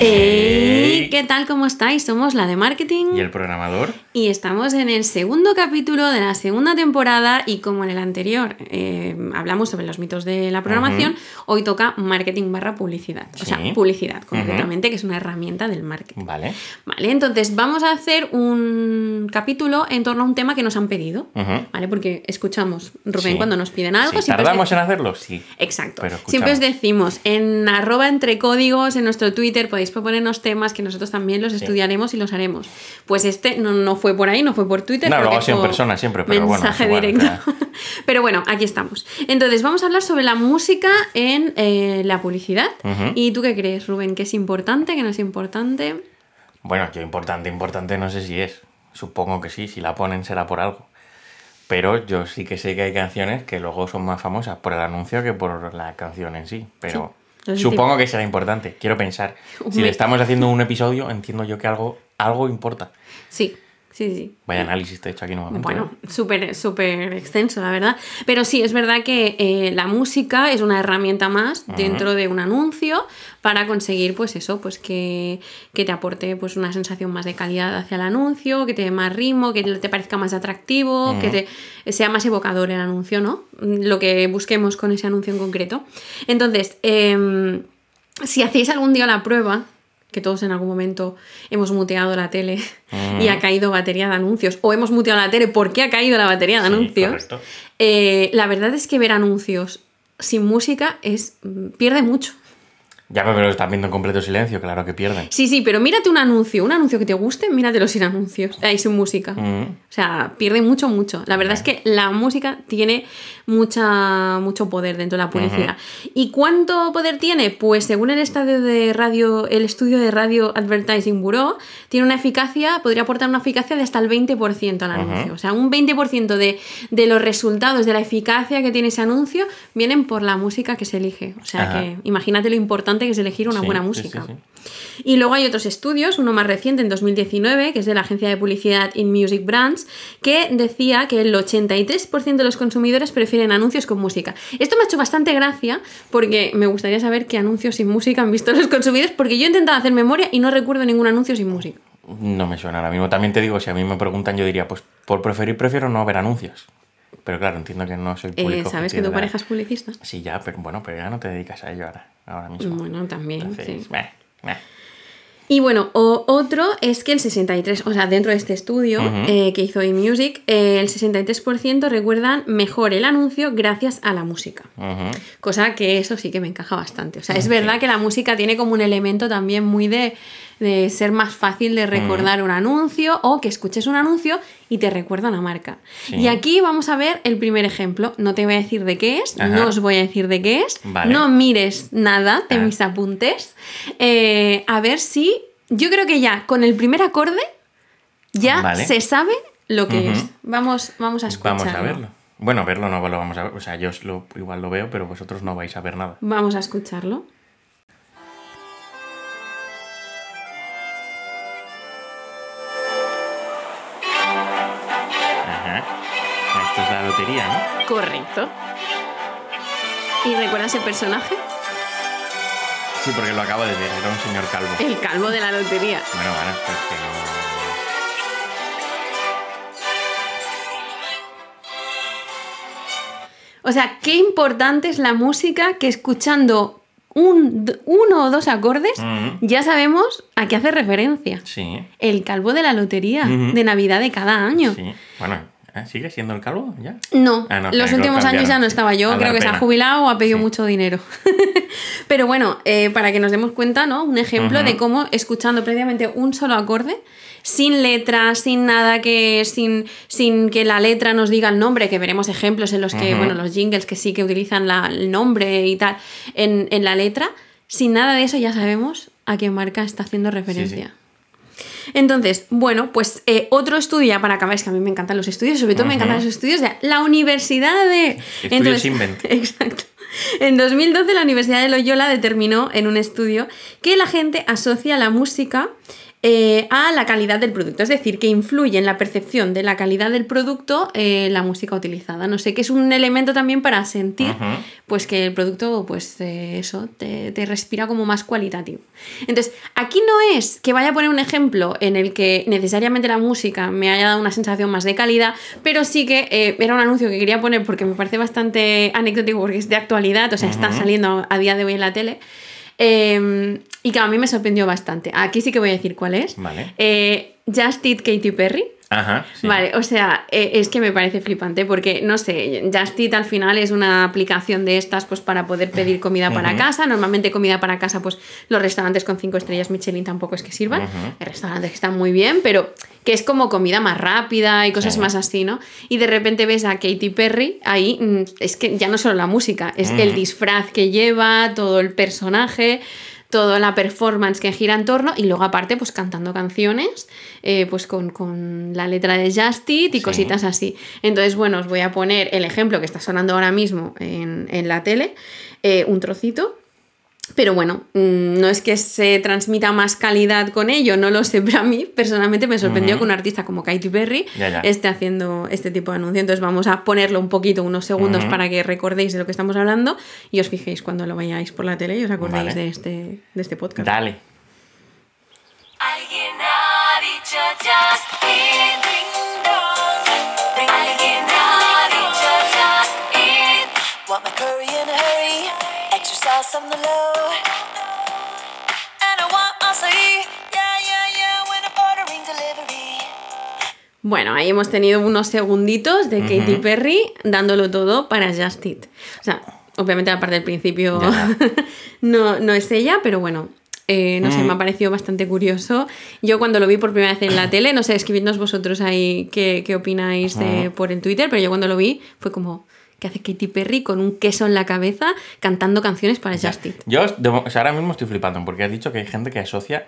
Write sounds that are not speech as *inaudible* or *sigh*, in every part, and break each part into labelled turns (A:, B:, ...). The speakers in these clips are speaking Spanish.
A: Hey, ¿Qué tal? ¿Cómo estáis? Somos la de marketing
B: ¿Y el programador?
A: y estamos en el segundo capítulo de la segunda temporada y como en el anterior eh, hablamos sobre los mitos de la programación, hoy toca marketing barra publicidad. O sea, publicidad concretamente, que es una herramienta del marketing.
B: Vale.
A: Vale, entonces vamos a hacer un capítulo en torno a un tema que nos han pedido. ¿vale? Porque escuchamos, Rubén,
B: Sí.
A: cuando nos piden algo,
B: Sí,
A: siempre
B: ¿Tardamos en hacerlo? Sí.
A: Exacto.
B: Pero.
A: Siempre os decimos, en arroba entre códigos, en nuestro Twitter, podéis proponernos temas que nosotros también los estudiaremos y los haremos. Pues este no, no fue por ahí, no fue por Twitter.
B: No, lo hago en persona siempre, pero bueno,
A: mensaje
B: es igual,
A: directo. *laughs* pero bueno, aquí estamos. Entonces, vamos a hablar sobre la música en eh, la publicidad.
B: Ujú.
A: ¿Y tú qué crees, Rubén? ¿Que es importante, que no es importante?
B: Bueno, yo importante, importante no sé si es. Supongo que sí, si la ponen será por algo. Pero yo sí que sé que hay canciones que luego son más famosas por el anuncio que por la canción en sí. Pero
A: Sí.
B: Supongo que será importante. Quiero pensar. *laughs* Si le estamos haciendo un episodio, entiendo yo que algo, algo importa.
A: Sí, sí, sí.
B: Vaya análisis te he hecho aquí nuevamente.
A: Bueno,
B: ¿eh?
A: súper, súper extenso, la verdad. Pero sí, es verdad que eh, la música es una herramienta más dentro de un anuncio para conseguir, pues eso, pues que, que te aporte pues una sensación más de calidad hacia el anuncio, que te dé más ritmo, que te parezca más atractivo, que te sea más evocador el anuncio, ¿no? Lo que busquemos con ese anuncio en concreto. Entonces, em, si hacéis algún día la prueba, que todos en algún momento hemos muteado la tele y ha caído batería de anuncios, o hemos muteado la tele porque ha caído la batería de
B: Sí,
A: anuncios, eh, la verdad es que ver anuncios sin música es mm, pierde mucho.
B: Ya pero lo están viendo en completo silencio, claro que pierden.
A: Sí, sí, pero mírate un anuncio, un anuncio que te guste, míratelo sin anuncios, ahí sin música.
B: Mm.
A: O sea, pierde mucho, mucho. La verdad es que la música tiene mucha, mucho poder dentro de la publicidad. ¿Y cuánto poder tiene? Pues según el estadio de radio, el estudio de Radio Advertising Bureau, tiene una eficacia, podría aportar una eficacia de hasta el 20% al anuncio. O sea, un 20% de, de los resultados de la eficacia que tiene ese anuncio vienen por la música que se elige. O sea
B: Ajá.
A: que imagínate lo importante que es elegir una
B: Sí,
A: buena música.
B: sí, sí.
A: Y luego hay otros estudios, uno más reciente en 2019, que es de la agencia de publicidad In Music Brands, que decía que el 83% de los consumidores prefieren anuncios con música. Esto me ha hecho bastante gracia porque me gustaría saber qué anuncios sin música han visto *laughs* los consumidores, porque yo he intentado hacer memoria y no recuerdo ningún anuncio sin música.
B: No me suena ahora mismo. También te digo, si a mí me preguntan, yo diría, pues por preferir prefiero no ver anuncios. Pero claro, entiendo que no soy
A: Eh,
B: público.
A: ¿Sabes que tu
B: la-
A: pareja es publicista?
B: Sí, ya, pero bueno, pero ya no te dedicas a ello ahora, ahora mismo.
A: Bueno, también.
B: Entonces,
A: sí.
B: meh, meh.
A: Y bueno, o- otro es que el 63, o sea, dentro de este estudio eh, que hizo eMusic, eh, el 63% recuerdan mejor el anuncio gracias a la música. Cosa que eso sí que me encaja bastante. O sea, es verdad que la música tiene como un elemento también muy de, de ser más fácil de recordar un anuncio o que escuches un anuncio y te recuerda una marca.
B: Sí.
A: Y aquí vamos a ver el primer ejemplo. No te voy a decir de qué es,
B: Ajá.
A: no os voy a decir de qué es,
B: Vale.
A: no mires nada de
B: Ah.
A: mis apuntes. Eh, a ver si. Yo creo que ya con el primer acorde ya
B: Vale.
A: se sabe lo que es. Vamos, vamos a escucharlo.
B: Vamos a verlo. Bueno, verlo no lo vamos a ver. O sea, yo lo, igual lo veo, pero vosotros no vais a ver nada.
A: Vamos a escucharlo. Correcto. ¿Y recuerdas el personaje?
B: Sí, porque lo acabo de ver. Era un señor calvo.
A: El calvo de la lotería.
B: Bueno, bueno, pues que no...
A: O sea, qué importante es la música que escuchando un, uno o dos acordes ya sabemos a qué hace referencia.
B: Sí,
A: El calvo de la lotería de Navidad de cada año.
B: sí. Bueno. ¿Sigue siendo el calvo ya?
A: No,
B: Ah, no,
A: los últimos años ya no estaba yo, creo que se ha jubilado o ha pedido
B: Sí.
A: mucho dinero. *laughs* Pero bueno, eh, para que nos demos cuenta, ¿no? Un ejemplo de cómo escuchando previamente un solo acorde, sin letra, sin nada que. sin, sin que la letra nos diga el nombre, que veremos ejemplos en los que, bueno, los jingles que sí que utilizan la- el nombre y tal en, en la letra, sin nada de eso ya sabemos a qué marca está haciendo referencia. Entonces, bueno, pues eh, otro estudio, ya para acabar, es que a mí me encantan los estudios, sobre todo me encantan los estudios de la Universidad de...
B: Estudios Invent. *laughs*
A: Exacto. En 2012 la Universidad de Loyola determinó en un estudio que la gente asocia la música eh, a la calidad del producto. Es decir, que influye en la percepción de la calidad del producto eh, la música utilizada. No sé, que es un elemento también para sentir pues que el producto, pues eh, eso, te, te, respira como más cualitativo. Entonces, aquí no es que vaya a poner un ejemplo en el que necesariamente la música me haya dado una sensación más de calidad, pero sí que era un anuncio que quería poner porque me parece bastante anecdótico porque es de actualidad, o sea, está saliendo a día de hoy en la tele. Em, y que a mí me sorprendió bastante. Aquí sí que voy a decir cuál es.
B: Vale.
A: Eh, Just Eat Katy Perry.
B: Ajá.
A: Vale, o sea, eh, es que me parece flipante porque, no sé, Just Eat al final es una aplicación de estas pues para poder pedir comida para casa. Normalmente comida para casa, pues los restaurantes con cinco estrellas Michelin tampoco es que sirvan. Hay restaurantes que están muy bien, pero que es como comida más rápida y cosas más así, ¿no? Y de repente ves a Katy Perry ahí, mm, es que ya no solo la música, es el disfraz que lleva, todo el personaje toda la performance que gira en torno y luego aparte pues cantando canciones eh, pues con, la letra de Justit y cositas así. Entonces, bueno, os voy a poner el ejemplo que está sonando ahora mismo en, la tele, eh, un trocito pero bueno, mm, no es que se transmita más calidad con ello, no lo sé, *laughs* pero a mí personalmente me sorprendió que un artista como Katy Perry esté haciendo este tipo de anuncio. Entonces vamos a ponerlo un poquito, unos segundos, para que recordéis de lo que estamos hablando y os fijéis cuando lo vayáis por la tele y os acordéis de, este, de este podcast.
B: Dale. Alguien ha dicho
A: Bueno, ahí hemos tenido unos segunditos de Katy Perry dándolo todo para Just It. O sea, obviamente la parte del principio *laughs* no, no es ella, pero bueno, eh, no sé, me ha mm. parecido bastante curioso. Yo cuando lo vi por primera vez en la *clears throat* tele, no sé, escribidnos vosotros ahí qué, qué opináis por el Twitter, pero yo cuando lo vi fue como, que hace Katy Perry con un queso en la cabeza cantando canciones para Justin.
B: Yo ahora mismo estoy flipando porque has dicho que hay gente que asocia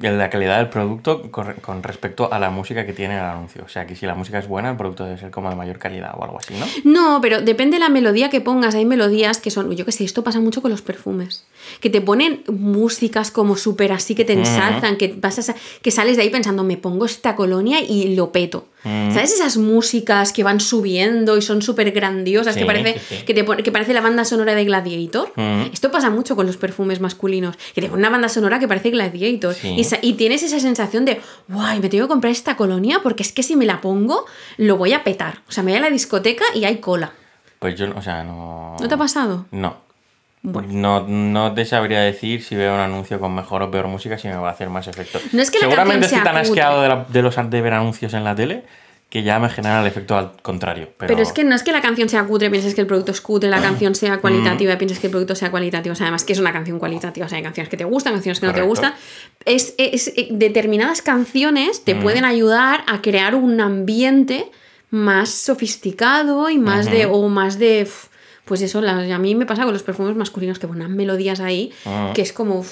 B: la calidad del producto con, respecto a la música que tiene el anuncio. O sea, que si la música es buena, el producto debe ser como de mayor calidad o algo así, ¿no?
A: No, pero depende de la melodía que pongas. Hay melodías que son, yo qué sé, esto pasa mucho con los perfumes. Que te ponen músicas como súper así, que te ensalzan, que, vas que sales de ahí pensando, me pongo esta colonia y lo peto. ¿Sabes esas músicas que van subiendo y son súper grandiosas? que, parece, Que, te que parece la banda sonora de Gladiator. Esto pasa mucho con los perfumes masculinos. Que te ponen una banda sonora que parece Gladiator. Y, y, tienes esa sensación de, guay, me tengo que comprar esta colonia porque es que si me la pongo, lo voy a petar. O sea, me voy a la discoteca y hay cola.
B: Pues yo, o sea, no.
A: ¿No te ha pasado?
B: No. No, no te sabría decir si veo un anuncio con mejor o peor música si me va a hacer más efecto.
A: No es que
B: Seguramente
A: estoy
B: tan asqueado de, de, los de ver anuncios en la tele que ya me genera el efecto al contrario. Pero...
A: es que no es que la canción sea cutre, pienses que el producto es cutre, la canción sea cualitativa, pienses que el producto sea cualitativo. O sea, además que es una canción cualitativa. O sea, hay canciones que te gustan, canciones que no te gustan. Es, eh, determinadas canciones te pueden ayudar a crear un ambiente más sofisticado y más de. o más de pues eso, a mí me pasa con los perfumes masculinos que ponen melodías ahí, ah. que es como...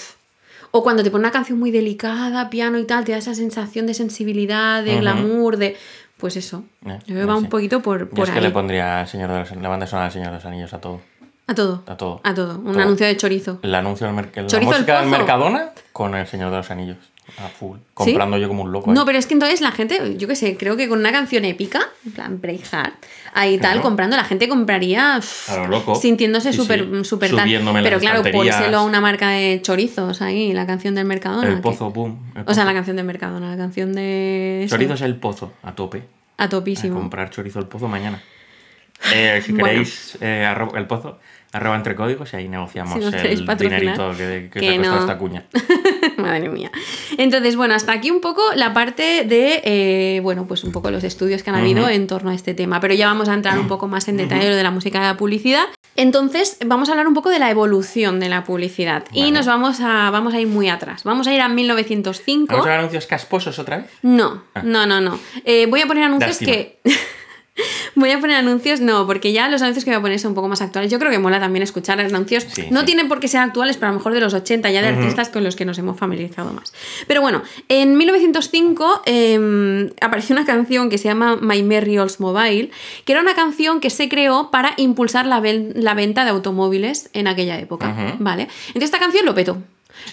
A: o cuando te ponen una canción muy delicada, piano y tal, te da esa sensación de sensibilidad, de glamour, de... Pues eso. Eh, yo va un poquito por, por
B: es que le pondría Señor de los, la banda sonora del Señor de los Anillos a todo.
A: A todo.
B: A todo.
A: A todo. Un anuncio de chorizo.
B: El anuncio del. La música del Mercadona con el Señor de los Anillos. A full. Comprando yo como un loco.
A: No, pero es que entonces la gente, yo qué sé, creo que con una canción épica, en plan Braveheart, ahí tal, comprando, la gente compraría
B: loco.
A: sintiéndose súper súper tal. Pero claro, pónselo a una marca de chorizos ahí, la canción del Mercadona.
B: El pozo, boom.
A: O sea, la canción del Mercadona, la canción de.
B: Chorizos el pozo, a tope.
A: A topísimo.
B: A comprar chorizo el pozo mañana. *laughs* Eh, si queréis eh, el pozo, arroba entre códigos y ahí negociamos el dinerito que, que, que no. esta cuña. *laughs* *laughs*
A: Madre mía. Entonces, bueno, hasta aquí un poco la parte de, eh, bueno, pues un poco los estudios que han habido en torno a este tema, pero ya vamos a entrar un poco más en detalle de la música de la publicidad. Entonces, vamos a hablar un poco de la evolución de la publicidad y nos vamos a, vamos a ir muy atrás. Vamos a ir a 1905.
B: ¿Vamos a ver anuncios casposos otra vez?
A: No, ah. no, no, no. Eh, voy a poner anuncios que... *laughs* voy a poner anuncios, no, porque ya los anuncios que voy a poner son un poco más actuales. Yo creo que mola también escuchar anuncios. no tienen por qué ser actuales, pero a lo mejor de los 80, ya de artistas con los que nos hemos familiarizado más. Pero bueno, en 1905 em, apareció una canción que se llama My Merry Mobile, que era una canción que se creó para impulsar la, venta de automóviles en aquella época. ¿Vale? Entonces esta canción lo petó.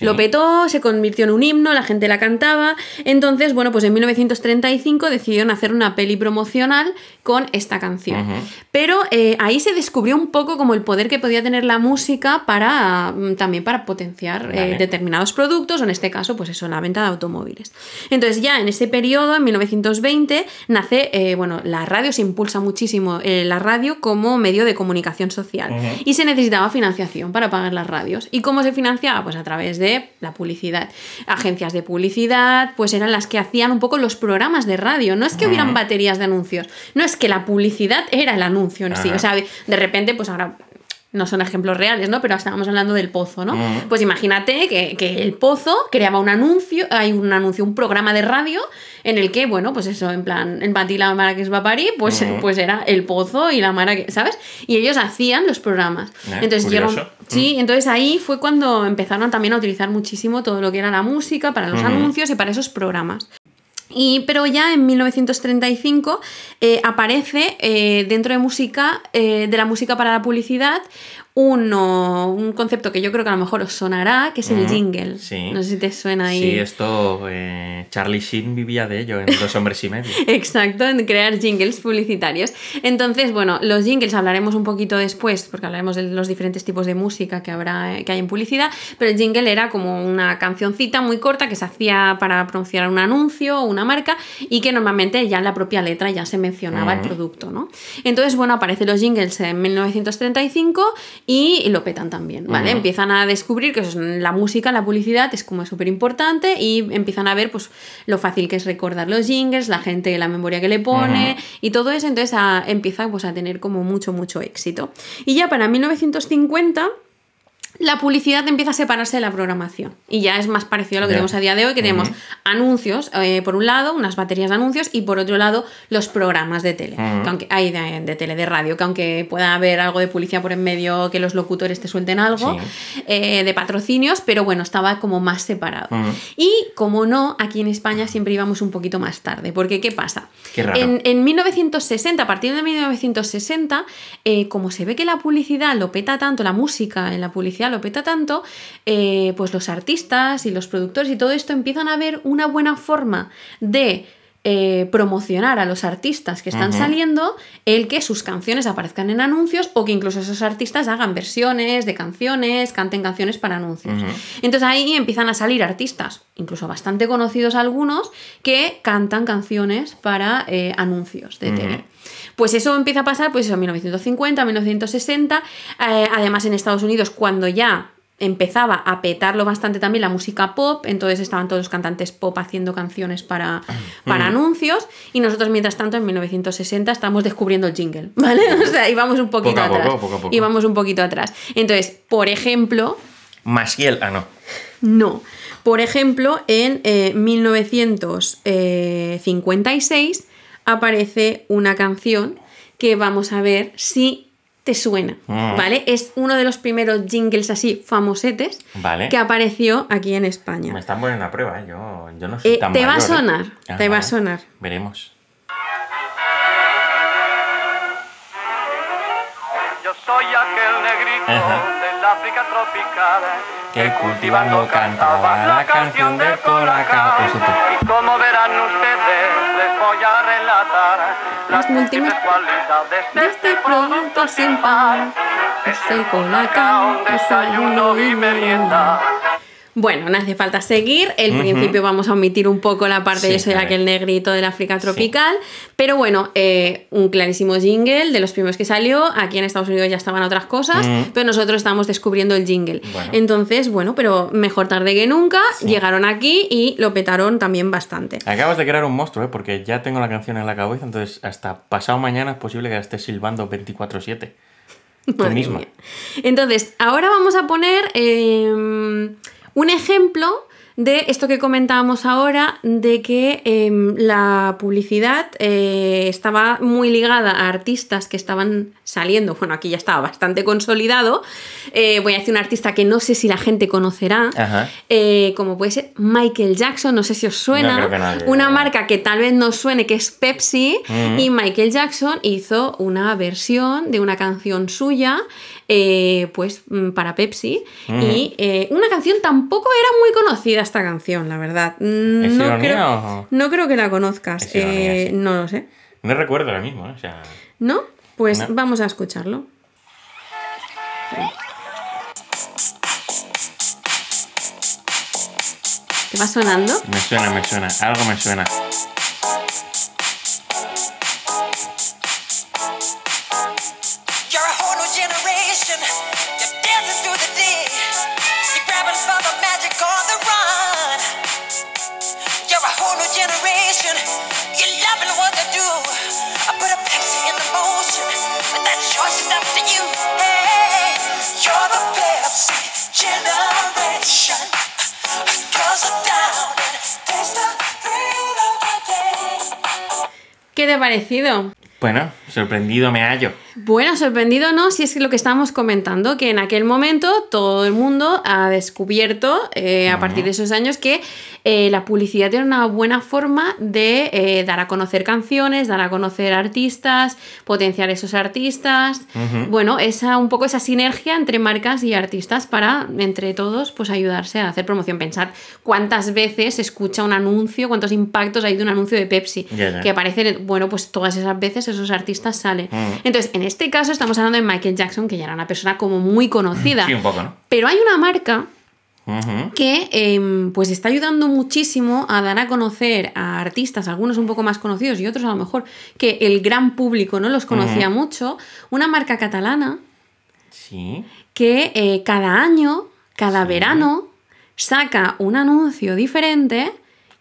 A: Lo petó, se convirtió en un himno, la gente la cantaba. Entonces, bueno, pues en 1935 decidieron hacer una peli promocional con esta canción. Pero eh, ahí se descubrió un poco como el poder que podía tener la música para mm, también para potenciar eh, determinados productos, o en este caso, pues eso, la venta de automóviles. Entonces, ya en ese periodo, en 1920, nace, eh, bueno, la radio se impulsa muchísimo, la radio como medio de comunicación social. Y se necesitaba financiación para pagar las radios. ¿Y cómo se financiaba? Pues a través de la publicidad. Agencias de publicidad, pues eran las que hacían un poco los programas de radio. No es que hubieran baterías de anuncios, no es que la publicidad era el anuncio en sí. O sea, de repente, pues ahora no son ejemplos reales, ¿no? Pero estábamos hablando del pozo, ¿no? Pues imagínate que, el pozo creaba un anuncio, hay un anuncio, un programa de radio en el que, bueno, pues eso, en plan, en Pati la Mara que es Vaparí, pues, pues era el pozo y la Mara que, ¿sabes? Y ellos hacían los programas.
B: Eh,
A: entonces Sí, entonces ahí fue cuando empezaron también a utilizar muchísimo todo lo que era la música para los anuncios y para esos programas. Y, pero ya en 1935 eh, aparece eh, dentro de música, eh, de la música para la publicidad, uno, un concepto que yo creo que a lo mejor os sonará, que es el jingle. No sé si te suena ahí.
B: Sí, esto eh, Charlie Sheen vivía de ello en Dos Hombres y Medio. *laughs*
A: Exacto, en crear jingles publicitarios. Entonces, bueno, los jingles hablaremos un poquito después, porque hablaremos de los diferentes tipos de música que, habrá, que hay en publicidad, pero el jingle era como una cancioncita muy corta que se hacía para pronunciar un anuncio o una marca y que normalmente ya en la propia letra ya se mencionaba el producto, ¿no? Entonces, bueno, aparecen los jingles en 1935 y lo petan también, ¿vale? Empiezan a descubrir que la música, la publicidad es como súper importante y empiezan a ver pues lo fácil que es recordar los jingles, la gente, la memoria que le pone y todo eso, entonces empieza pues a tener como mucho, mucho éxito. Y ya para 1950 la publicidad empieza a separarse de la programación. Y ya es más parecido a lo que tenemos a día de hoy, que tenemos anuncios, eh, por un lado, unas baterías de anuncios y por otro lado, los programas de tele, aunque hay de, tele, de radio, que aunque pueda haber algo de publicidad por en medio, que los locutores te suelten algo, eh, de patrocinios, pero bueno, estaba como más separado. Y como no, aquí en España siempre íbamos un poquito más tarde, porque ¿qué pasa? En, 1960, a partir de 1960, eh, como se ve que la publicidad lo peta tanto, la música en la publicidad, lo peta tanto, eh, pues los artistas y los productores y todo esto empiezan a ver una buena forma de eh, promocionar a los artistas que están saliendo el que sus canciones aparezcan en anuncios o que incluso esos artistas hagan versiones de canciones, canten canciones para anuncios. Entonces ahí empiezan a salir artistas, incluso bastante conocidos algunos, que cantan canciones para eh, anuncios de tele. Pues eso empieza a pasar pues en 1950, 1960, eh, además en Estados Unidos cuando ya empezaba a petarlo bastante también la música pop, entonces estaban todos los cantantes pop haciendo canciones para, para anuncios y nosotros mientras tanto en 1960 estamos descubriendo el jingle, *laughs* ¿vale? O sea, íbamos un poquito atrás. Íbamos un poquito atrás. Entonces, por ejemplo...
B: Masiel, ah, no.
A: No. Por ejemplo, en 1956 eh, aparece una canción que vamos a ver si te suena, mm. ¿vale? Es uno de los primeros jingles así famosetes que apareció aquí en España.
B: Me están poniendo a prueba, ¿eh? yo, yo no soy
A: eh,
B: tan
A: Te va a ¿eh? sonar, te va a sonar.
B: Veremos.
C: Yo soy aquel negrito del África tropical
B: que cultivando cantaba la canción del colacao.
C: Y como verán ustedes, les voy a
A: las múltiples cualidades de este producto sin par. Es el colacao, desayuno y merienda. Bueno, no hace falta seguir. El principio vamos a omitir un poco la parte de eso de aquel negrito del África tropical. Pero bueno, eh, un clarísimo jingle de los primeros que salió. Aquí en Estados Unidos ya estaban otras cosas, pero nosotros estamos descubriendo el jingle. Entonces, bueno, pero mejor tarde que nunca. Llegaron aquí y lo petaron también bastante.
B: Acabas de crear un monstruo, ¿eh? porque ya tengo la canción en la cabeza, entonces hasta pasado mañana es posible que la estés silbando 24-7. Tú misma.
A: Entonces, ahora vamos a poner. Em, un ejemplo de esto que comentábamos ahora, de que em, la publicidad eh, estaba muy ligada a artistas que estaban saliendo, bueno, aquí ya estaba bastante consolidado, eh, voy a decir un artista que no sé si la gente conocerá, eh, como puede ser Michael Jackson, no sé si os suena, una marca que tal vez no suene, que es Pepsi, y Michael Jackson hizo una versión de una canción suya eh, pues mm, para Pepsi. Y eh, una canción tampoco era muy conocida esta canción, la verdad.
B: ¿Es
A: No
B: ironía
A: creo,
B: o-
A: no creo que la conozcas.
B: Es ironía,
A: Eh,
B: sí.
A: No lo sé.
B: No recuerdo ahora mismo. O sea,
A: ¿No? Pues
B: No.
A: vamos a escucharlo. ¿Te va sonando?
B: me suena, me suena. Algo me suena.
A: ¿Qué te ha parecido?
B: Bueno, sorprendido me hallo.
A: Bueno, sorprendido no, si es lo que estábamos comentando, que en aquel momento todo el mundo ha descubierto eh, a partir de esos años que eh, la publicidad era una buena forma de eh, dar a conocer canciones, dar a conocer artistas, potenciar esos artistas. Bueno, esa un poco esa sinergia entre marcas y artistas para entre todos pues ayudarse a hacer promoción. Pensad cuántas veces se escucha un anuncio, cuántos impactos hay de un anuncio de Pepsi que aparecen, bueno, pues todas esas veces esos artistas salen.
B: Mm.
A: Entonces, en este caso estamos hablando de Michael Jackson, que ya era una persona como muy conocida.
B: Sí, un poco, ¿no?
A: Pero hay una marca que em, pues está ayudando muchísimo a dar a conocer a artistas, algunos un poco más conocidos y otros a lo mejor que el gran público no los conocía mucho, una marca catalana
B: Sí.
A: que eh, cada año, cada verano, saca un anuncio diferente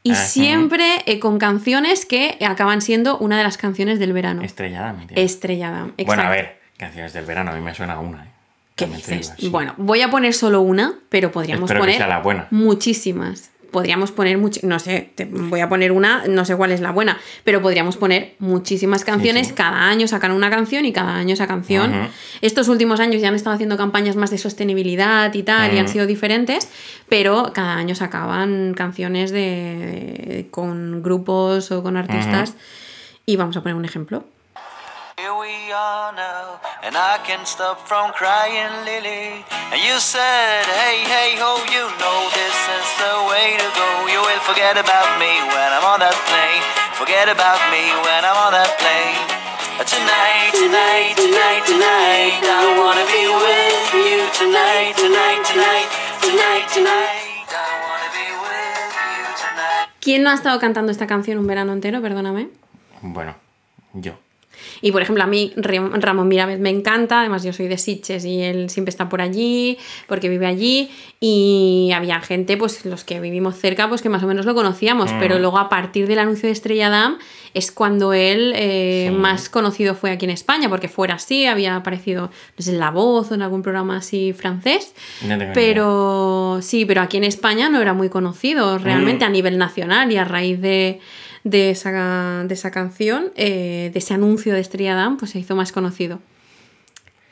A: y
B: Ajá.
A: siempre eh, con canciones que acaban siendo una de las canciones del verano.
B: Estrellada, mi tía.
A: Estrellada.
B: Bueno, a ver, canciones del verano, a mí me suena una, ¿eh?
A: ¿Qué dices?
B: sí.
A: Bueno, voy a poner solo una, pero podríamos
B: Espero que
A: poner
B: sea la buena.
A: muchísimas. Podríamos poner much no sé, te voy a poner una, no sé cuál es la buena, pero podríamos poner muchísimas canciones.
B: sí.
A: Cada año sacan una canción y cada año esa canción. Estos últimos años ya han estado haciendo campañas más de sostenibilidad y tal, y han sido diferentes, pero cada año sacaban canciones de, con grupos o con artistas. Y vamos a poner un ejemplo.
D: Here we are now, and I can't stop from crying, Lily. And you said, hey, hey, ho, you know this is the way to go. You will forget about me when I'm on that plane. Forget about me when I'm on that plane. Tonight, tonight, tonight, tonight, I wanna be with you tonight, tonight, tonight, tonight, tonight. I wanna be with you tonight.
A: ¿Quién no ha estado cantando esta canción un verano entero? Perdóname.
B: Bueno, yo.
A: Y por ejemplo, a mí Ram- Ramón Mirabez me encanta, además yo soy de Sitges y él siempre está por allí, porque vive allí, y había gente, pues los que vivimos cerca, pues que más o menos lo conocíamos,
B: Mm.
A: pero luego a partir del anuncio de Estrella Damm es cuando él eh,
B: Sí.
A: más conocido fue aquí en España, porque fuera así, había aparecido, no sé, en La Voz o en algún programa así francés,
B: No
A: pero sí, pero aquí en España no era muy conocido realmente
B: Mm.
A: a nivel nacional y a raíz de, de, esa, de esa canción, eh, de ese anuncio de Estrella Damm, pues se hizo más conocido.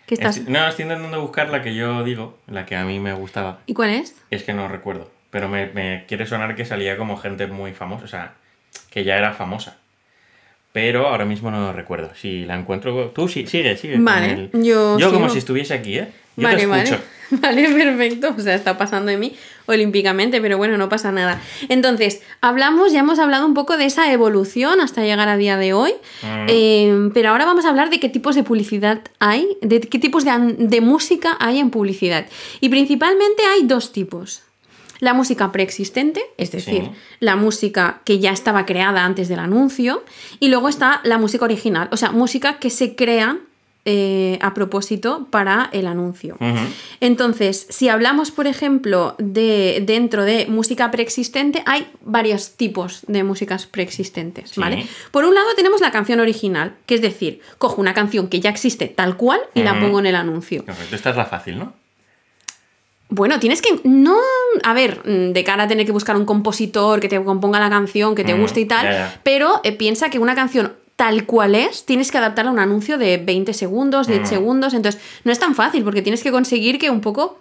A: ¿Qué estás?
B: Estoy- no, estoy intentando buscar la que yo digo, la que a mí me gustaba.
A: ¿Y cuál es?
B: Es que no recuerdo. Pero me, me quiere sonar que salía como gente muy famosa. O sea, que ya era famosa. Pero ahora mismo no lo recuerdo. Si la encuentro. Tú sí, sigue, sigue.
A: Vale,
B: el-
A: yo
B: Yo como si estuviese aquí, ¿eh? Yo
A: vale,
B: te
A: vale. *laughs* Vale, perfecto. O sea, está pasando de mí olímpicamente, pero bueno, no pasa nada. Entonces, hablamos, ya hemos hablado un poco de esa evolución hasta llegar a día de hoy.
B: Mm.
A: Eh, pero ahora vamos a hablar de qué tipos de publicidad hay, de qué tipos de, de música hay en publicidad. Y principalmente hay dos tipos. La música preexistente, es decir,
B: Sí.
A: la música que ya estaba creada antes del anuncio, y luego está la música original, o sea, música que se crea eh, a propósito para el anuncio. Entonces, si hablamos, por ejemplo, de dentro de música preexistente, hay varios tipos de músicas preexistentes,
B: Sí.
A: ¿vale? Por un lado tenemos la canción original, que es decir, cojo una canción que ya existe tal cual y la pongo en el anuncio.
B: Esta es la fácil, ¿no?
A: Bueno, tienes que. No. A ver, mm, de cara a tener que buscar un compositor que te componga la canción, que te guste y tal. Pero eh, piensa que una canción tal cual es, tienes que adaptarla a un anuncio de 20 segundos, 10
B: Mm.
A: segundos. Entonces, no es tan fácil porque tienes que conseguir que un poco.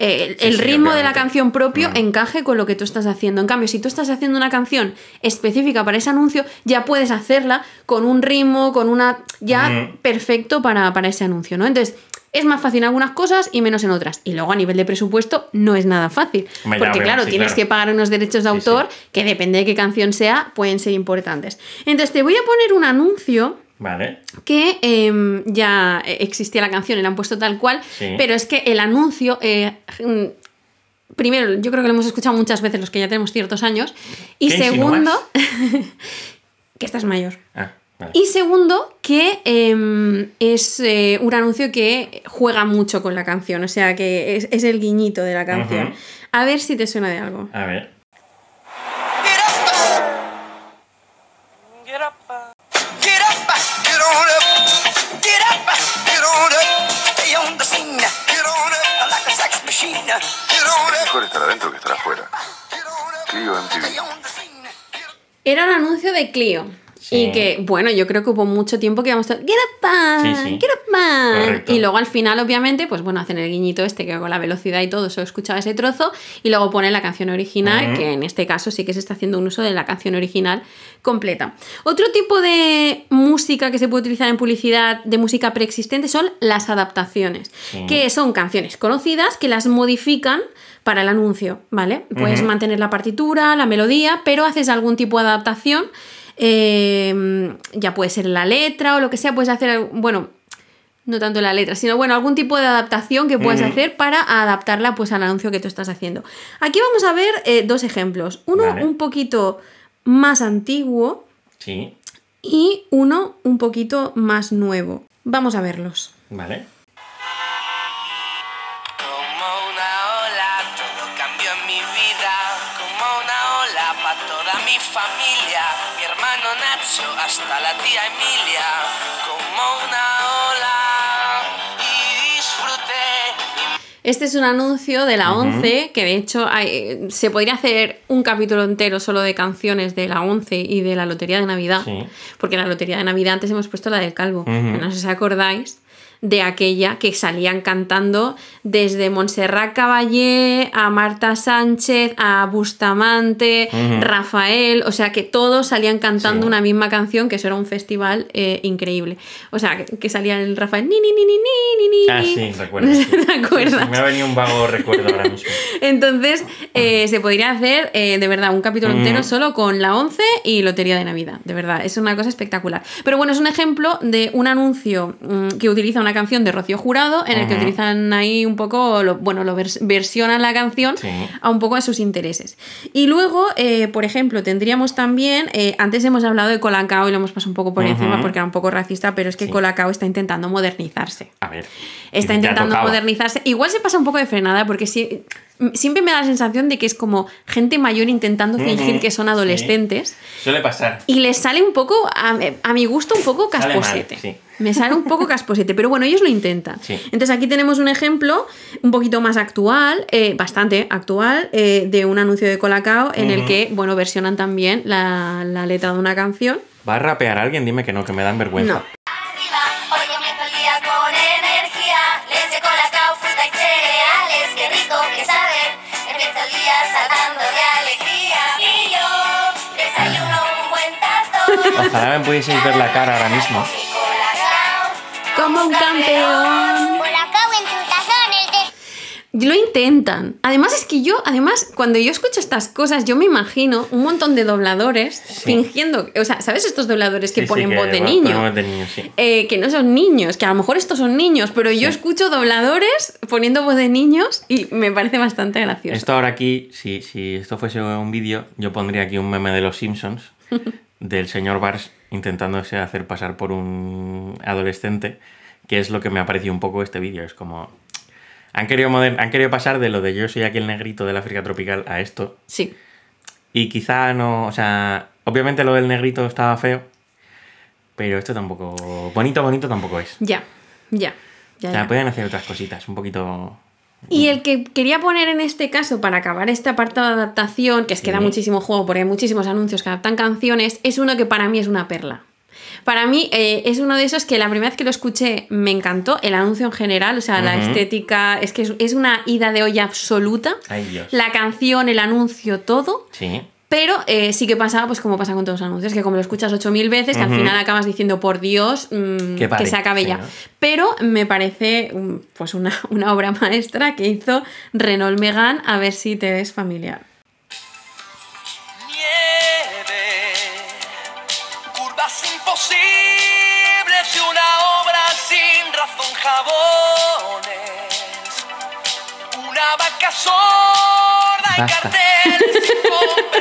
A: eh, el
B: Sí,
A: el
B: sí,
A: ritmo de la canción propio
B: Mm.
A: encaje con lo que tú estás haciendo. En cambio, si tú estás haciendo una canción específica para ese anuncio, ya puedes hacerla con un ritmo, con una. ya
B: Mm.
A: perfecto para, para ese anuncio, ¿no? Entonces, es más fácil en algunas cosas y menos en otras. Y luego a nivel de presupuesto no es nada fácil. Porque claro,
B: sí,
A: tienes
B: claro.
A: que pagar unos derechos de autor
B: sí.
A: que depende de qué canción sea, pueden ser importantes. Entonces te voy a poner un anuncio
B: Vale.
A: que em, ya existía la canción y la han puesto tal cual, pero es que el anuncio, eh, mm, primero, yo creo que lo hemos escuchado muchas veces los que ya tenemos ciertos años, y
B: ¿Qué
A: segundo, *laughs* que estás mayor.
B: Ah, vale.
A: Y segundo, que em, es eh, un anuncio que juega mucho con la canción, o sea que es, es el guiñito de la canción. A ver si te suena de algo.
B: A ver.
E: Mejor estar adentro que estar afuera. Clio MTV.
A: Era un anuncio de Clio.
B: Sí.
A: Y que, bueno, yo creo que hubo mucho tiempo que íbamos a... Get up, man,
B: Sí, sí.
A: get up, man.
B: Correcto.
A: Y luego al final, obviamente, pues bueno, hacen el guiñito este que con la velocidad y todo, solo escuchaba ese trozo. Y luego ponen la canción original, que en este caso sí que se está haciendo un uso de la canción original completa. Otro tipo de música que se puede utilizar en publicidad de música preexistente son las adaptaciones, que son canciones conocidas que las modifican para el anuncio, ¿vale? Puedes mantener la partitura, la melodía, pero haces algún tipo de adaptación. Eh, ya puede ser la letra o lo que sea, puedes hacer, bueno, no tanto la letra, sino bueno, algún tipo de adaptación que puedes
B: Ujú.
A: hacer para adaptarla pues al anuncio que tú estás haciendo. Aquí vamos a ver eh, dos ejemplos. Uno
B: Vale.
A: un poquito más antiguo
B: Sí.
A: y uno un poquito más nuevo. Vamos a verlos.
B: Vale.
F: Como una ola, todo cambió en mi vida. Como una ola para toda mi familia. Hasta la tía Emilia. Como una ola y disfruté.
A: Este es un anuncio de la 11, que de hecho hay- se podría hacer un capítulo entero solo de canciones de la 11 y de la Lotería de Navidad.
B: Sí.
A: Porque la Lotería de Navidad antes hemos puesto la del Calvo. No sé si os acordáis de aquella que salían cantando desde Montserrat Caballé a Marta Sánchez, a Bustamante,
B: Ujú.
A: Rafael, o sea que todos salían cantando
B: Sí.
A: una misma canción, que eso era un festival eh, increíble. O sea, que, que salía el Rafael ni ni ni ni ni ni.
B: Ah,
A: ni.
B: sí, recuerdo. *laughs* Sí. Sí, me ha venido un vago recuerdo ahora mismo. *laughs*
A: Entonces, eh, se podría hacer de verdad un capítulo
B: Mm.
A: entero solo con la 11 y Lotería de Navidad. De verdad, es una cosa espectacular. Pero bueno, es un ejemplo de un anuncio mm, que utiliza una canción de Rocío Jurado, en el que utilizan ahí un poco, lo, bueno, lo vers- versionan la canción
B: Sí.
A: a un poco a sus intereses. Y luego, eh, por ejemplo, tendríamos también, eh, antes hemos hablado de Colacao y lo hemos pasado un poco por encima porque era un poco racista, pero es que
B: Sí.
A: Colacao está intentando modernizarse
B: A ver.
A: está intentando modernizarse. Igual se pasa un poco de frenada porque sí- siempre me da la sensación de que es como gente mayor intentando fingir que son
B: sí.
A: adolescentes
B: Suele pasar.
A: y les sale un poco, a, a mi gusto, un poco
B: Sale mal,
A: casposete.
B: sí.
A: Me sale un poco *laughs* casposete, pero bueno, ellos lo intentan.
B: Sí.
A: Entonces aquí tenemos un ejemplo un poquito más actual, eh, bastante actual, eh, de un anuncio de Colacao en el que, bueno, versionan también la, la letra de una canción.
B: ¿Va a rapear alguien? Dime que no, que me dan vergüenza.
A: No.
B: Ojalá me pudieseis ver la cara ahora mismo.
A: Como un campeón. Lo intentan. Además es que yo, además, cuando yo escucho estas cosas, yo me imagino un montón de dobladores fingiendo, o sea, ¿sabes estos dobladores que
B: Sí, sí,
A: ponen voz de niño?
B: de.
A: Eh, que no son niños, que a lo mejor estos son niños, pero yo escucho dobladores poniendo voz de niños y me parece bastante gracioso.
B: Esto ahora aquí, si, si esto fuese un vídeo, yo pondría aquí un meme de los Simpsons *laughs* del señor Bars intentándose hacer pasar por un adolescente, que es lo que me ha parecido un poco este vídeo. Es como. Han querido, moder- han querido pasar de lo de yo soy aquí el negrito del África tropical a esto.
A: Sí.
B: Y quizá no. O sea, obviamente lo del negrito estaba feo, pero esto tampoco. Bonito, bonito tampoco es.
A: Ya, ya. ya,
B: O sea,
A: ya.
B: pueden hacer otras cositas, un poquito.
A: Y el que quería poner en este caso para acabar este apartado de adaptación, que es que da muchísimo juego porque hay muchísimos anuncios que adaptan canciones, es uno que para mí es una perla. Para mí eh, es uno de esos que la primera vez que lo escuché me encantó, el anuncio en general, o sea, la estética, es que es, es una ida de olla absoluta.
B: Ay, Dios.
A: La canción, el anuncio, todo.
B: Sí.
A: Pero eh, sí que pasa, pues como pasa con todos los anuncios, que como lo escuchas 8.000 veces, que al final acabas diciendo, por Dios, mm,
B: Que pare,
A: se acabe
B: sí,
A: ya.
B: ¿no?
A: Pero me parece mm, pues una, *laughs* una obra maestra que hizo Renault Megan, a ver si te es familiar.
F: Nieve, curvas imposibles y una obra sin razón jabones. Una vaca sorda y
B: Basta. *laughs*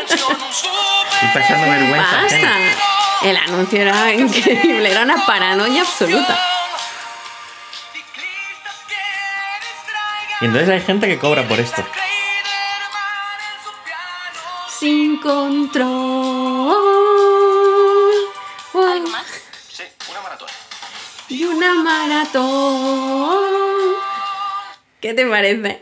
B: Estoy pasando vergüenza.
A: ¡Basta! El anuncio era increíble, era una paranoia absoluta.
B: Y entonces hay gente que cobra por esto.
A: Sin control.
G: ¿Algo más?
F: Sí, una maratón.
A: Y una maratón. ¿Qué te parece?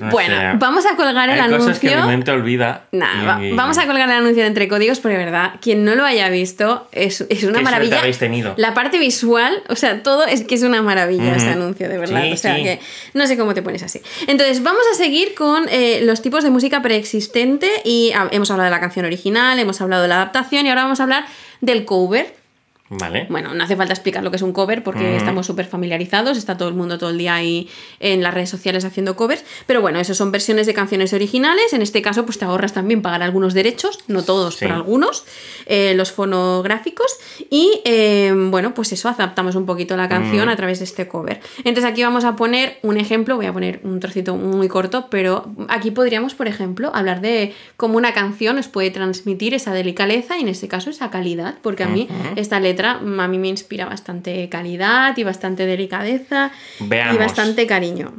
B: No
A: bueno, vamos a colgar el
B: Hay cosas que
A: anuncio.
B: mi mente olvida.
A: Nah,
B: y-
A: va-
B: y-
A: vamos a colgar el anuncio de entre códigos porque de verdad, quien no lo haya visto es, es una
B: Qué
A: maravilla.
B: habéis tenido.
A: La parte visual, o sea, todo es que es una maravilla ese anuncio, de verdad.
B: Sí,
A: o sea
B: sí.
A: que no sé cómo te pones así. Entonces, vamos a seguir con eh, los tipos de música preexistente y ah, hemos hablado de la canción original, hemos hablado de la adaptación y ahora vamos a hablar del cover.
B: Vale.
A: Bueno, no hace falta explicar lo que es un cover porque estamos súper familiarizados, está todo el mundo todo el día ahí en las redes sociales haciendo covers, pero bueno, eso son versiones de canciones originales, en este caso pues te ahorras también pagar algunos derechos, no todos,
B: Sí.
A: pero algunos, eh, los fonográficos y eh, bueno, pues eso, adaptamos un poquito la canción
B: Mm.
A: a través de este cover. Entonces aquí vamos a poner un ejemplo, voy a poner un trocito muy corto, pero aquí podríamos, por ejemplo, hablar de cómo una canción nos puede transmitir esa delicadeza y en este caso esa calidad, porque a mí esta letra mm, a mí me inspira bastante calidad y bastante delicadeza
B: Veamos.
A: y bastante cariño.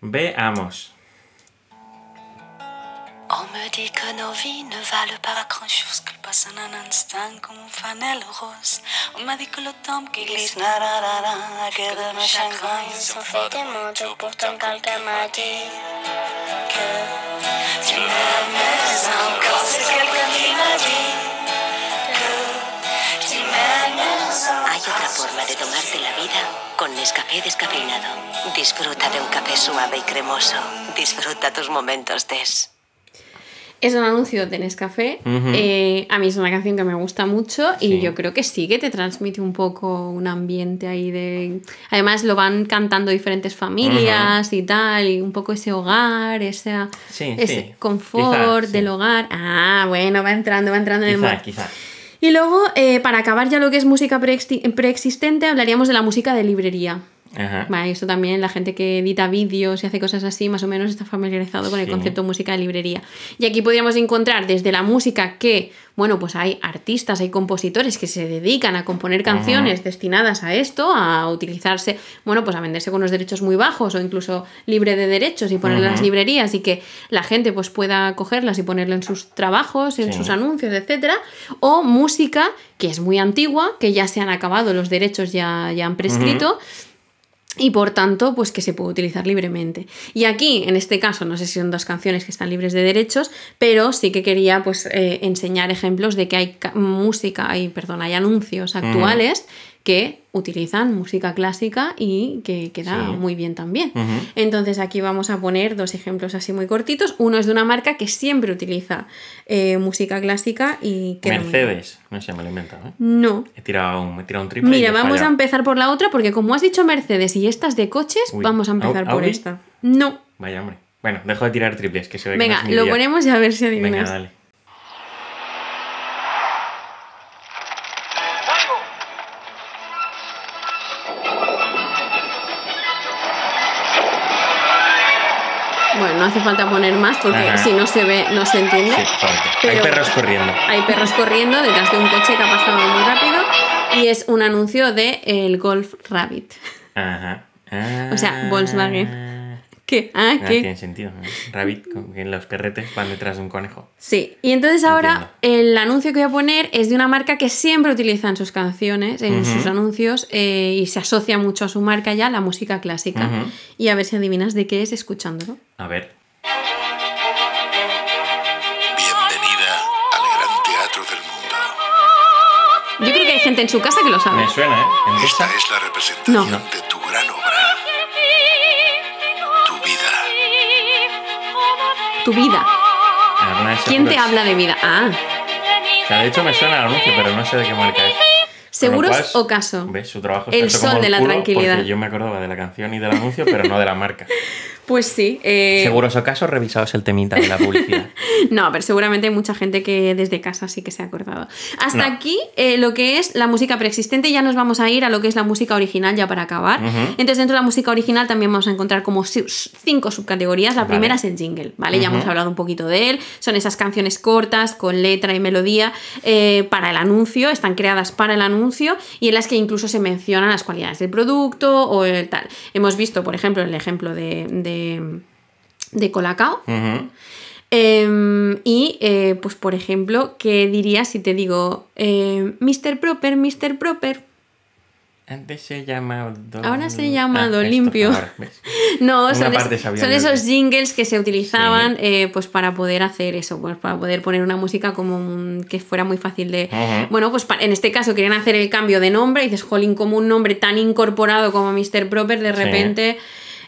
B: Veamos.
E: On me dit que nos vies ne valent pas grand chose, qu'elles passent en un instant comme une flanelle rose. On m'a dit que le temps qui glisse, nararara, que de mes chagrins ils sont faits de mots, pourtant quelqu'un m'a dit que tu m'aimes encore. C'est quelqu'un qui m'a dit que tu m'aimes
H: Hay otra forma de tomarte la vida con Nescafé descafeinado. Disfruta de un café suave y cremoso. Disfruta tus momentos des.
A: Es un anuncio de Nescafé. Eh, a mí es una canción que me gusta mucho y yo creo que sí que te transmite un poco un ambiente ahí de. Además, lo van cantando diferentes familias y tal, y un poco ese hogar,
B: Sí,
A: ese
B: sí.
A: confort
B: Quizá, sí.
A: del hogar. Ah, bueno, va entrando, va entrando en el
B: Quizá,
A: mood.
B: quizá.
A: Y luego, eh, para acabar ya lo que es música preexi- preexistente, hablaríamos de la música de librería.
B: Ajá.
A: Vale, esto también, la gente que edita vídeos y hace cosas así, más o menos está familiarizado con el concepto de música de librería. Y aquí podríamos encontrar desde la música que, bueno, pues hay artistas, hay compositores que se dedican a componer canciones destinadas a esto, a utilizarse, bueno, pues a venderse con unos derechos muy bajos o incluso libre de derechos y ponerlas en las librerías y que la gente pues pueda cogerlas y ponerlas en sus trabajos, en
B: Sí.
A: sus anuncios, etcétera, o música que es muy antigua, que ya se han acabado, los derechos ya, ya han prescrito. Y por tanto, pues que se puede utilizar libremente. Y aquí, en este caso, no sé si son dos canciones que están libres de derechos, pero sí que quería pues eh, enseñar ejemplos de que hay ca- música, hay, perdón, hay anuncios actuales que utilizan música clásica y que queda
B: Sí.
A: muy bien también. Entonces aquí vamos a poner dos ejemplos así muy cortitos. Uno es de una marca que siempre utiliza eh, música clásica y bien.
B: Mercedes. No sé, me lo he inventado. ¿eh?
A: No.
B: He tirado un, he tirado un triple.
A: Mira, vamos a empezar por la otra porque como has dicho Mercedes y estas de coches,
B: Uy,
A: vamos a empezar
B: ¿Au-
A: por esta. No.
B: Vaya, hombre. Bueno, dejo de tirar triples, que se ve que
A: Venga,
B: no es mi
A: lo
B: día.
A: ponemos y a ver si adivinas.
B: Venga, dale.
A: No hace falta poner más porque
B: Ajá.
A: si no se ve, no se entiende.
B: Sí. Hay perros corriendo.
A: Hay perros corriendo detrás de un coche que ha pasado muy rápido y es un anuncio de el Golf Rabbit.
B: Ajá.
A: O sea, Volkswagen. ¿Qué? Ah,
B: Ah,
A: ¿qué?
B: tiene sentido. Rabbit, con que los perretes van detrás de un conejo.
A: Sí, y entonces ahora el anuncio que voy a poner es de una marca que siempre utiliza en sus canciones, en sus anuncios, eh, y se asocia mucho a su marca ya, la música clásica. Y a ver si adivinas de qué es escuchándolo.
B: A ver.
I: Bienvenida al gran teatro del mundo.
A: Yo creo que hay gente en su casa que lo sabe.
B: Me suena, ¿eh?
I: Esta es la representación
A: No.
I: de tu vida.
A: ¿Quién te habla de vida? Ah,
B: O sea, de hecho me suena el anuncio, pero no sé de qué marca es.
A: ¿seguros
B: cual,
A: o caso?
B: ¿Ves? Su trabajo
A: El
B: está hecho como
A: sol de la tranquilidad.
B: Porque yo me acordaba de la canción y del anuncio, pero no de la marca. *laughs*
A: Pues sí. eh,
B: Seguros o caso, revisaos el temita de la publicidad. *laughs*
A: No, pero seguramente hay mucha gente que desde casa sí que se ha acordado. Hasta
B: No.
A: aquí eh, lo que es la música preexistente, ya nos vamos a ir a lo que es la música original ya para acabar. Entonces dentro de la música original también vamos a encontrar como cinco subcategorías. La
B: Vale.
A: primera es el jingle, ¿vale? Ya hemos hablado un poquito de él. Son esas canciones cortas con letra y melodía eh, para el anuncio, están creadas para el anuncio y en las que incluso se mencionan las cualidades del producto o el tal. Hemos visto, por ejemplo, el ejemplo de, de, de Colacao. Em, y, eh, pues, por ejemplo, ¿qué dirías si te digo eh, Mr. Proper, Mr. Proper?
B: Antes se llamaba...
A: Ahora se llama
B: Ah,
A: Limpio. *laughs* No, son, es- son esos jingles que se utilizaban eh, pues para poder hacer eso, pues para poder poner una música como un- que fuera muy fácil de... Bueno, pues en este caso querían hacer el cambio de nombre y dices, jolín, como un nombre tan incorporado como Mr. Proper, de
B: Sí.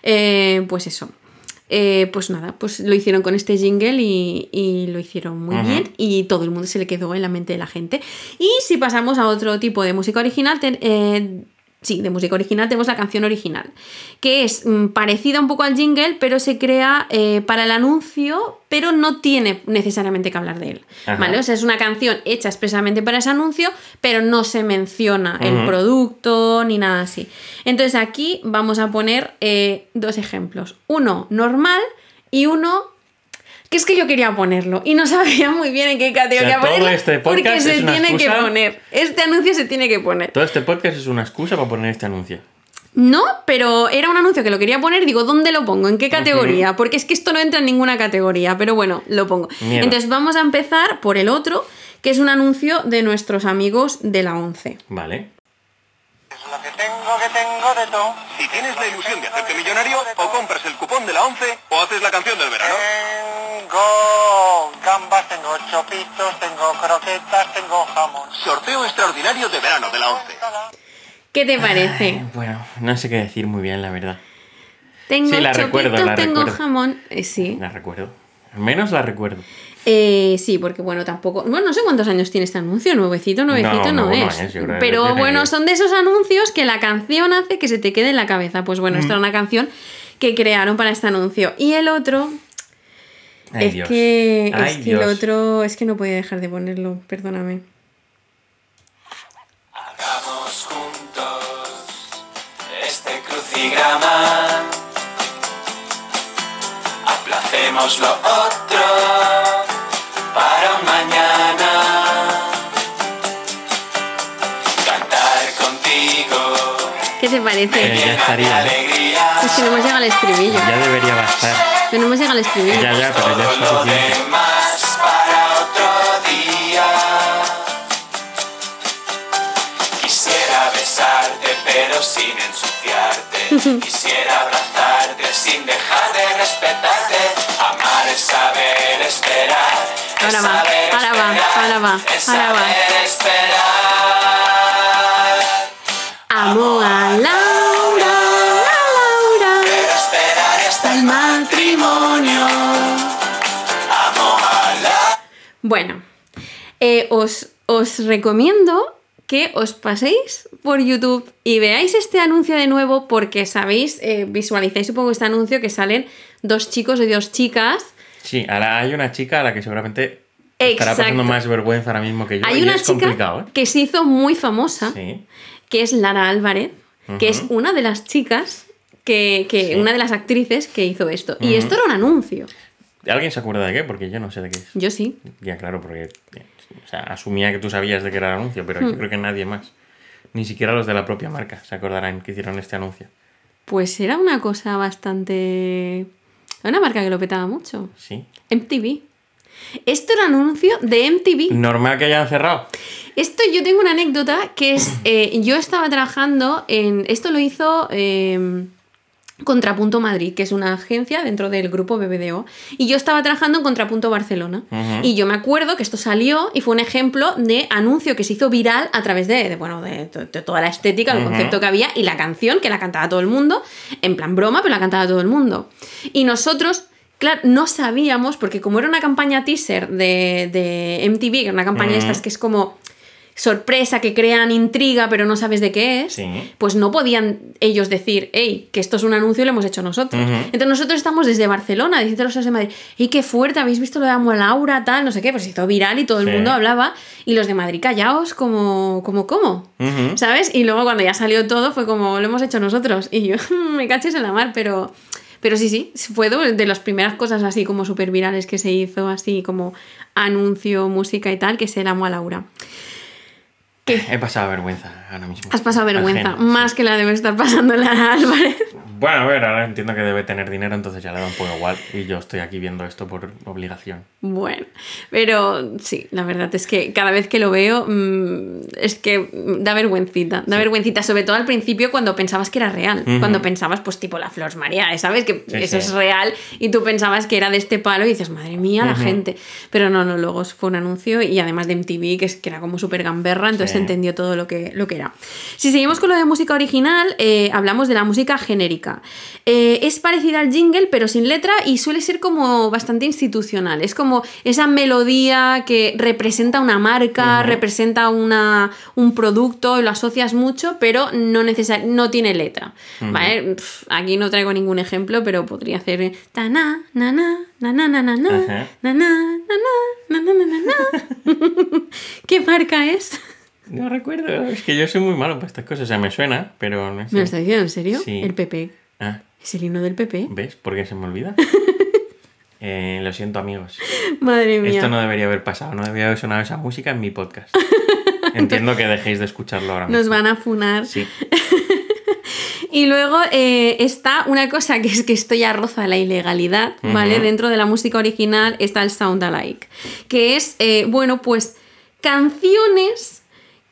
A: Eh, pues eso. Eh, pues nada, pues lo hicieron con este jingle y, y lo hicieron muy bien y todo el mundo se le quedó en la mente de la gente. Y si pasamos a otro tipo de música original, ten- eh, sí, de música original tenemos la canción original, que es mm, parecida un poco al jingle, pero se crea eh, para el anuncio, pero no tiene necesariamente que hablar de él.
B: Ajá.
A: ¿Vale? O sea, es una canción hecha expresamente para ese anuncio, pero no se menciona el producto ni nada así. Entonces aquí vamos a poner eh, dos ejemplos. Uno normal y uno que es que yo quería ponerlo y no sabía muy bien en qué categoría
B: O sea,
A: ponerlo
B: este
A: porque se tiene que poner. Este anuncio se tiene que poner.
B: Todo este podcast es una excusa para poner este anuncio.
A: No, pero era un anuncio que lo quería poner. Digo, ¿dónde lo pongo? ¿En qué categoría? Porque es que esto no entra en ninguna categoría, pero bueno, lo pongo.
B: Mierda.
A: Entonces vamos a empezar por el otro, que es un anuncio de nuestros amigos de la 11.
B: Vale.
C: Lo que tengo, que tengo de todo.
I: Si tienes la ilusión de hacerte millonario, o compras el cupón de la 11 o haces la canción del verano.
C: Tengo gambas, tengo chopitos, tengo croquetas, tengo jamón.
I: Sorteo extraordinario de verano de la 11.
A: ¿Qué te parece?
B: Bueno, no sé qué decir muy bien, la verdad.
A: Tengo
B: Sí, la
A: chopitos,
B: recuerdo, la
A: tengo
B: recuerdo.
A: jamón. Eh, sí.
B: La recuerdo. Al menos la recuerdo.
A: Eh, sí, porque bueno, tampoco. Bueno, no sé cuántos años tiene este anuncio, nuevecito, nuevecito no,
B: No, no, no
A: es.
B: que
A: Pero
B: tiene-
A: bueno, son de esos anuncios que la canción hace que se te quede en la cabeza. Pues bueno,
B: Mm.
A: esta era una canción que crearon para este anuncio. Y el otro.
B: Ay,
A: es
B: Dios.
A: que.
B: Ay,
A: es que el otro. Es que no podía dejar de ponerlo, perdóname.
F: Hagamos juntos este crucigrama. Aplacemos
A: ¿Qué te
B: Eh,
A: parece?
B: ya estaría. ¿eh?
A: Es que no hemos llegado al estribillo.
B: Ya debería bastar.
A: Que no hemos llegado al estribillo.
B: Ya, ya, pero ya es suficiente.
F: demás para otro día. Quisiera besarte pero sin ensuciarte. *laughs* Quisiera abrazarte sin dejar de respetarte. Amar es saber esperar. es
A: Ahora va,
F: saber
A: ahora va,
F: esperar,
A: ahora va,
F: es
A: ahora va.
F: Esperar.
A: Amo a Laura, a Laura.
F: Pero esperaré hasta el matrimonio. Amo a la
A: Bueno, eh, os, os recomiendo que os paséis por YouTube y veáis este anuncio de nuevo porque sabéis, eh, visualizáis supongo este anuncio que salen dos chicos y dos chicas.
B: Sí, ahora hay una chica a la que seguramente estará
A: Exacto.
B: pasando más vergüenza ahora mismo que yo.
A: Hay
B: y
A: una
B: es
A: chica
B: complicado, ¿eh?
A: que se hizo muy famosa,
B: Sí.
A: Que es Lara Álvarez, que es una de las chicas, que, que-
B: Sí.
A: una de las actrices que hizo esto. Y esto era un anuncio.
B: ¿Alguien se acuerda de qué? Porque yo no sé de qué es.
A: Yo sí.
B: Ya, claro, porque o sea, asumía que tú sabías de qué era el anuncio, pero
A: Hmm.
B: yo creo que nadie más. Ni siquiera los de la propia marca se acordarán que hicieron este anuncio.
A: Pues era una cosa bastante... Una marca que lo petaba mucho.
B: Sí.
A: MTV. Esto era un anuncio de MTV.
B: Normal que hayan cerrado.
A: Esto yo tengo una anécdota que es, *clears throat* eh, yo estaba trabajando en, esto lo hizo eh, Contrapunto Madrid, que es una agencia dentro del grupo BBDO, y yo estaba trabajando en Contrapunto Barcelona. Y yo me acuerdo que esto salió y fue un ejemplo de anuncio que se hizo viral a través de, de, bueno, de, to- de toda la estética, el concepto que había y la canción que la cantaba todo el mundo, en plan broma, pero la cantaba todo el mundo. Y nosotros Claro, no sabíamos, porque como era una campaña teaser de, de MTV, una campaña de estas que es como sorpresa, que crean intriga, pero no sabes de qué es,
B: Sí.
A: pues no podían ellos decir, hey, que esto es un anuncio y lo hemos hecho nosotros. Entonces nosotros estamos desde Barcelona, diciendo los de Madrid, hey, qué fuerte, habéis visto lo de Amo Laura, tal, no sé qué, pues se hizo viral y todo el mundo hablaba, y los de Madrid callaos como, como, ¿cómo?
B: Ujú.
A: ¿Sabes? Y luego cuando ya salió todo fue como, lo hemos hecho nosotros, y yo, *laughs* me caches en la mar, pero... Pero sí, sí, fue de las primeras cosas así como súper virales que se hizo, así como anuncio, música y tal, que es el Amo a Laura.
B: He pasado vergüenza ahora mismo.
A: Has pasado vergüenza,
B: Ajena, sí.
A: más que la debe estar pasando la Álvarez.
B: Bueno, a ver, ahora entiendo que debe tener dinero, entonces ya le da un poco igual. Y yo estoy aquí viendo esto por obligación.
A: Bueno, pero sí, la verdad es que cada vez que lo veo mm, es que da vergüencita, da vergüencita, sobre todo al principio cuando pensabas que era real, cuando pensabas pues tipo la Flor María, ¿sabes? Que
B: Sí,
A: eso
B: sí.
A: es real y tú pensabas que era de este palo y dices, madre mía, la gente. Pero no, no, luego fue un anuncio y además de MTV, que, es, que era como súper gamberra, entonces
B: Sí.
A: se entendió todo lo que, lo que era. Si seguimos con lo de música original, eh, hablamos de la música genérica. Eh, es parecida al jingle, pero sin letra y suele ser como bastante institucional. Es como esa melodía que representa una marca, representa una, un producto y lo asocias mucho, pero no, no tiene letra. ¿vale? Aquí no traigo ningún ejemplo, pero podría hacer eh, ta na na na na na na na na
B: Ajá.
A: na na na na na na na na. *laughs* ¿Qué marca es?
B: No recuerdo, es que yo soy muy malo para estas cosas. O sea, me suena, pero no sé.
A: ¿Me lo estás diciendo en serio?
B: Sí.
A: El PP.
B: Ah,
A: Es el himno del PP.
B: ¿ves? ¿Por qué se me olvida? *laughs* Eh, lo siento, amigos.
A: Madre mía.
B: Esto no debería haber pasado, no debería haber sonado esa música en mi podcast. *laughs* Entiendo que dejéis de escucharlo ahora mismo.
A: Nos van a funar.
B: Sí. *laughs*
A: Y luego eh, está una cosa que es que esto ya roza la ilegalidad, ¿vale? Dentro de la música original está el sound alike, que es, eh, bueno, pues canciones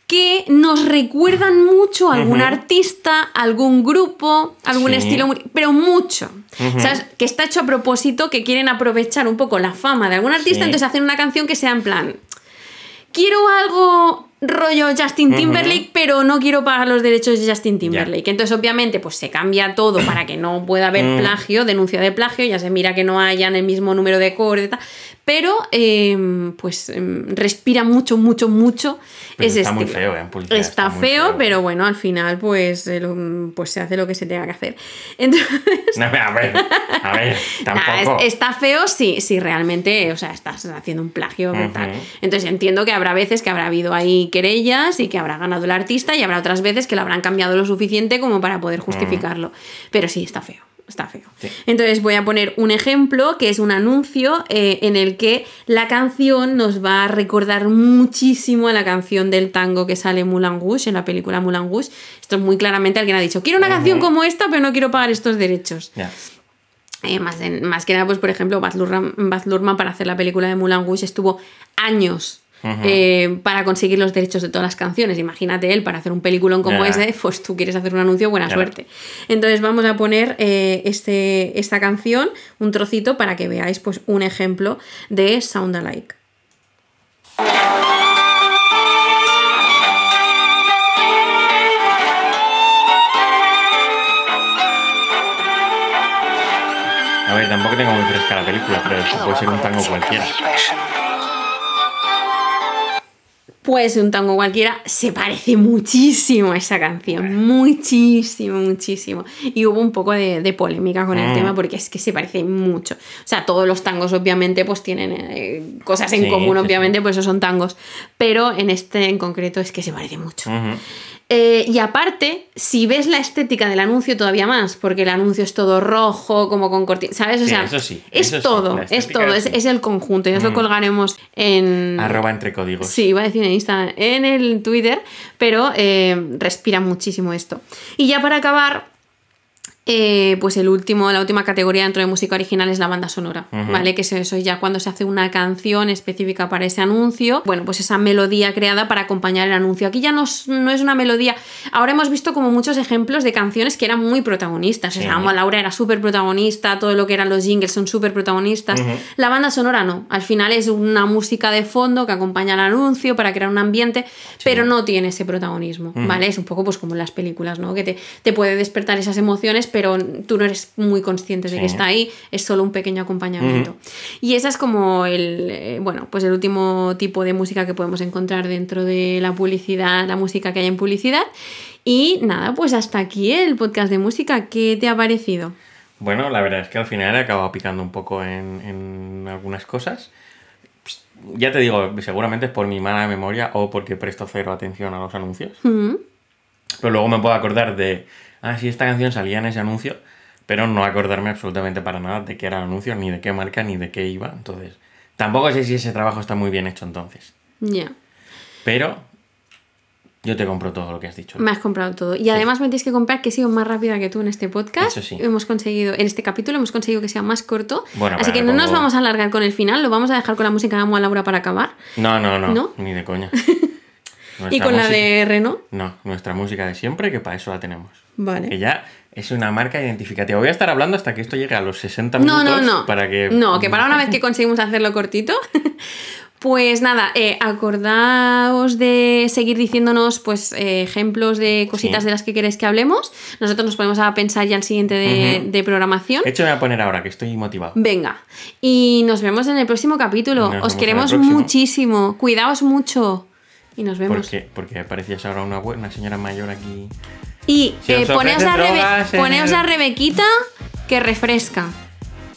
A: que nos recuerdan mucho a algún artista, algún grupo, algún
B: Sí.
A: estilo, pero mucho. ¿Sabes? Que está hecho a propósito, que quieren aprovechar un poco la fama de algún artista,
B: Sí.
A: entonces hacen una canción que sea en plan, quiero algo rollo Justin. Timberlake, pero no quiero pagar los derechos de Justin Timberlake. Entonces, obviamente, pues se cambia todo para que no pueda haber
B: Mm.
A: plagio, denuncia de plagio, ya se mira que no hayan el mismo número de acordes, pero em, pues em, respira mucho, mucho, mucho ese
B: está muy feo, ¿eh? Publicidad
A: Está, feo,
B: feo.
A: pero bueno, al final, pues, eh, pues se hace lo que se tenga que hacer. Entonces,
B: No, a ver, a ver, *laughs*
A: Nah,
B: tampoco.
A: es- está feo si, si realmente, o sea, estás haciendo un plagio tal. Entonces entiendo que habrá veces que habrá habido ahí querellas y que habrá ganado el artista y habrá otras veces que lo habrán cambiado lo suficiente como para poder justificarlo. Pero sí, está feo. Está feo.
B: Sí.
A: Entonces voy a poner un ejemplo que es un anuncio eh, en el que la canción nos va a recordar muchísimo a la canción del tango que sale Moulin Rouge, en la película Moulin Rouge. Esto es muy claramente alguien ha dicho, quiero una canción como esta, pero no quiero pagar estos derechos. Eh, más, en- más que nada, pues por ejemplo, Baz Luhrmann, Baz Luhrmann para hacer la película de Moulin Rouge estuvo años Eh, para conseguir los derechos de todas las canciones. Imagínate él para hacer un peliculón como ese, pues tú quieres hacer un anuncio, buena suerte. Entonces vamos a poner eh, este, esta canción, un trocito, para que veáis pues un ejemplo de Sound Alike.
B: A ver, tampoco tengo muy fresca la película, pero esto puede ser un tango cualquiera.
A: Pues un tango cualquiera se parece muchísimo a esa canción, muchísimo, muchísimo. Y hubo un poco de, de polémica con el
B: Mm.
A: tema porque es que se parece mucho. O sea, todos los tangos obviamente pues tienen eh, cosas en
B: Sí,
A: común,
B: sí,
A: obviamente, pues esos son tangos. Pero en este en concreto es que se parece mucho.
B: Ujú.
A: Eh, y aparte, si ves la estética del anuncio todavía más, porque el anuncio es todo rojo, como con cortinas, ¿sabes? O
B: Sí,
A: sea,
B: eso sí,
A: es
B: eso
A: todo, es todo, es el conjunto. Ya os lo
B: Mm.
A: colgaremos en...
B: Arroba entre códigos.
A: Sí, iba a decir en Instagram, en el Twitter, pero eh, respira muchísimo esto. Y ya para acabar, eh, pues el último, la última categoría dentro de música original es la banda sonora. ¿vale? Que eso, eso ya cuando se hace una canción específica para ese anuncio, bueno, pues esa melodía creada para acompañar el anuncio. Aquí ya no es, no es una melodía. Ahora hemos visto como muchos ejemplos de canciones que eran muy protagonistas. O sea,
B: Sí.
A: Amo a Laura era súper protagonista, todo lo que eran los jingles son súper protagonistas. La banda sonora no. Al final es una música de fondo que acompaña al anuncio para crear un ambiente, pero no tiene ese protagonismo, ¿vale? Es un poco pues como en las películas, ¿no? Que te, te puede despertar esas emociones, pero tú no eres muy consciente de que está ahí, es solo un pequeño acompañamiento. Y esa es como el, eh, bueno, pues el último tipo de música que podemos encontrar dentro de la publicidad, la música que hay en publicidad. Y nada, pues hasta aquí el podcast de música. ¿Qué te ha parecido?
B: Bueno, la verdad es que al final he acabado picando un poco en, en algunas cosas. Ya te digo, seguramente es por mi mala memoria o porque presto cero atención a los anuncios.
A: Mm,
B: Pero luego me puedo acordar de, ah, sí, esta canción salía en ese anuncio, pero no acordarme absolutamente para nada de qué era el anuncio, ni de qué marca, ni de qué iba. Entonces, tampoco sé si ese trabajo está muy bien hecho entonces.
A: Ya.
B: Pero yo te compro todo lo que has dicho.
A: Me has comprado todo. Y además me tienes que comprar que he sido más rápida que tú en este podcast.
B: Eso sí.
A: Hemos conseguido, en este capítulo hemos conseguido que sea más corto.
B: Bueno,
A: Así que no nos vamos a alargar con el final, lo vamos a dejar con la música de Amo a Laura para acabar.
B: No, no, no,
A: ¿No?
B: ni de coña. *laughs*
A: y con la
B: música-
A: de Renault.
B: No, nuestra música de siempre, que para eso la tenemos.
A: Vale.
B: Que ya es una marca identificativa. Voy a estar hablando hasta que esto llegue a los 60 minutos.
A: No, no, no.
B: Para que...
A: No, que para una vez que *laughs* conseguimos hacerlo cortito. *laughs* Pues nada, eh, acordaos de seguir diciéndonos pues eh, ejemplos de cositas
B: Sí.
A: de las que queréis que hablemos. Nosotros nos ponemos a pensar ya el siguiente de, programación.
B: De hecho, me voy a poner ahora, que estoy motivado.
A: Venga. Y nos vemos en el próximo capítulo.
B: Nos
A: Os queremos muchísimo. Cuidaos mucho. Y nos vemos.
B: Porque, porque parecías ahora una, buena señora mayor aquí.
A: Y
B: Si
A: eh,
B: os
A: poneos, a Rebe-
B: drogas en
A: poneos
B: el-
A: a Rebequita que refresca.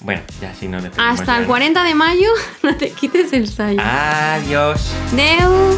B: Bueno, ya si no le
A: Hasta el
B: ganas.
A: 40 de mayo *laughs* no te quites el sayo.
B: Adiós.
A: Deu.